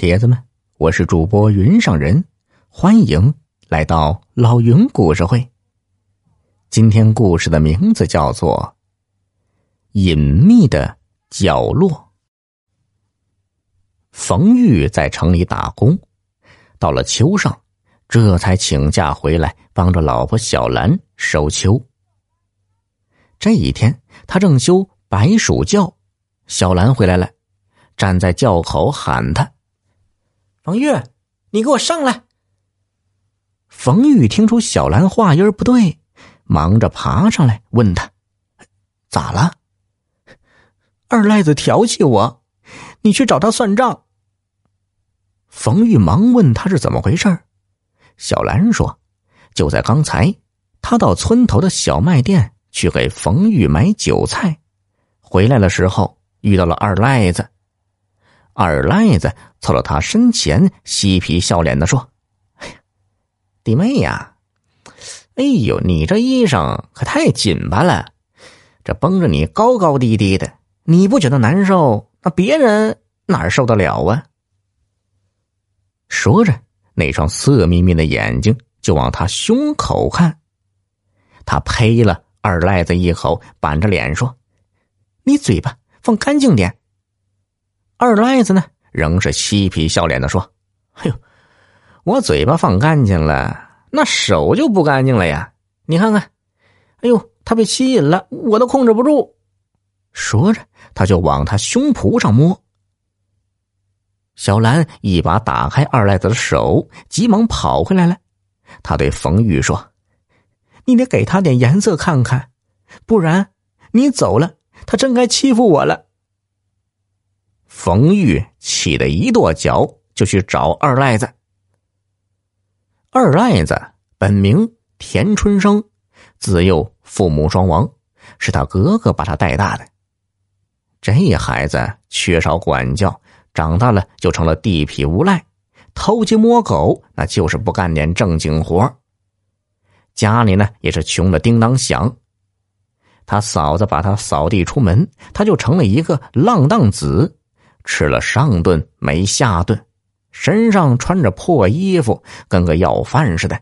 铁子们，我是主播云上人，欢迎来到老云故事会。今天故事的名字叫做《隐秘的角落》。冯玉在城里打工，到了秋上，这才请假回来帮着老婆小兰收秋。这一天，他正修白鼠窖，小兰回来了，站在窖口喊他：“冯玉，你给我上来！”冯玉听出小兰话音不对，忙着爬上来问他：“咋了？”二赖子调戏我，你去找他算账。冯玉忙问他是怎么回事小兰说：“就在刚才，他到村头的小卖店去给冯玉买韭菜，回来的时候遇到了二赖子。二赖子凑到他身前，嬉皮笑脸的说：‘哎呀，弟妹呀，哎呦，你这衣裳可太紧巴了，这绷着你高高低低的，你不觉得难受？那别人哪受得了啊？’”说着，那双色眯眯的眼睛就往他胸口看。他呸了二赖子一口，板着脸说：“你嘴巴放干净点。”二赖子呢，仍是嬉皮笑脸的说：“哎呦，我嘴巴放干净了，那手就不干净了呀！你看看，哎呦，他被吸引了，我都控制不住。”说着，他就往他胸脯上摸。小兰一把打开二赖子的手，急忙跑回来了。他对冯玉说：“你得给他点颜色看看，不然你走了，他真该欺负我了。”冯玉气得一跺脚，就去找二赖子。二赖子本名田春生，自幼父母双亡，是他哥哥把他带大的。这孩子缺少管教。长大了就成了地痞无赖，偷鸡摸狗，那就是不干点正经活家里呢也是穷的叮当响。他嫂子把他扫地出门，他就成了一个浪荡子，吃了上顿没下顿，身上穿着破衣服，跟个要饭似的，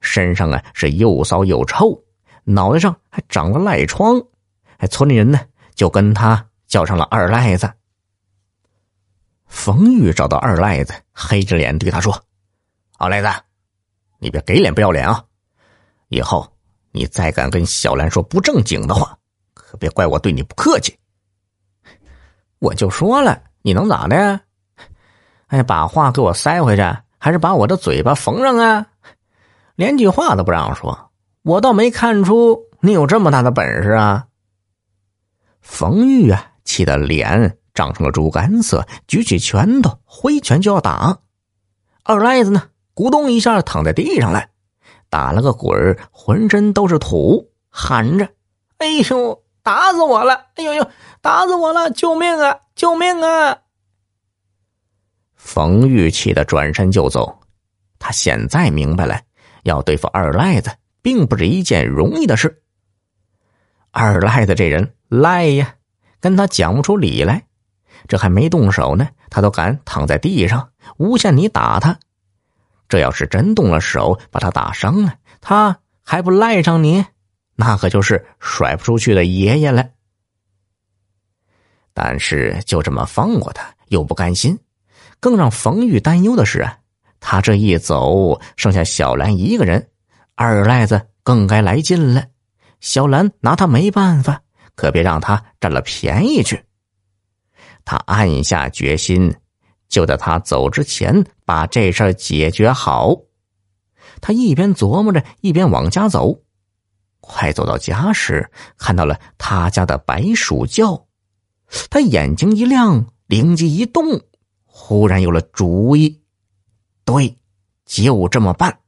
身上啊是又骚又臭，脑袋上还长了赖疮，哎，村里人呢就跟他叫上了二赖子。冯玉找到二赖子，黑着脸对他说：“二赖子，你别给脸不要脸啊！以后你再敢跟小兰说不正经的话，可别怪我对你不客气。”我就说了，你能咋的？哎，把话给我塞回去，还是把我的嘴巴缝上啊？连句话都不让说，我倒没看出你有这么大的本事啊！冯玉啊，气得脸。涨成了猪肝色，举起拳头挥拳就要打。二赖子呢，咕咚一下躺在地上了，打了个滚，浑身都是土，喊着：“哎呦，打死我了！哎呦呦，打死我了！救命啊！救命啊！”冯玉气得转身就走。他现在明白了，要对付二赖子，并不是一件容易的事。二赖子这人赖呀，跟他讲不出理来。这还没动手呢，他都敢躺在地上诬陷你打他。这要是真动了手，把他打伤了，他还不赖上你？那可就是甩不出去的爷爷了。但是就这么放过他，又不甘心。更让冯玉担忧的是啊，他这一走，剩下小兰一个人，二赖子更该来劲了。小兰拿他没办法，可别让他占了便宜去。他暗下决心，就在他走之前把这事儿解决好。他一边琢磨着，一边往家走。快走到家时，看到了他家的白鼠叫，他眼睛一亮，灵机一动，忽然有了主意。对，就这么办。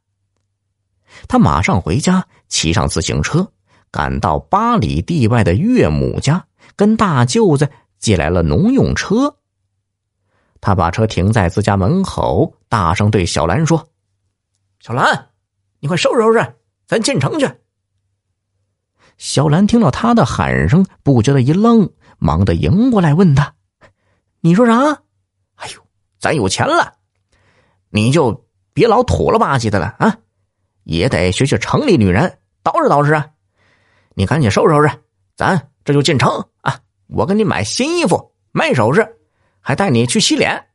他马上回家，骑上自行车，赶到八里地外的岳母家，跟大舅子。借来了农用车，他把车停在自家门口，大声对小兰说：“小兰，你快收拾收拾，咱进城去。”小兰听到他的喊声，不觉得一愣，忙的迎过来问他：“你说啥？”“哎呦，咱有钱了，你就别老土了吧唧的了啊，也得学学城里女人，捯饬捯饬啊。你赶紧收拾收拾，咱这就进城啊！我给你买新衣服，卖首饰，还带你去洗脸。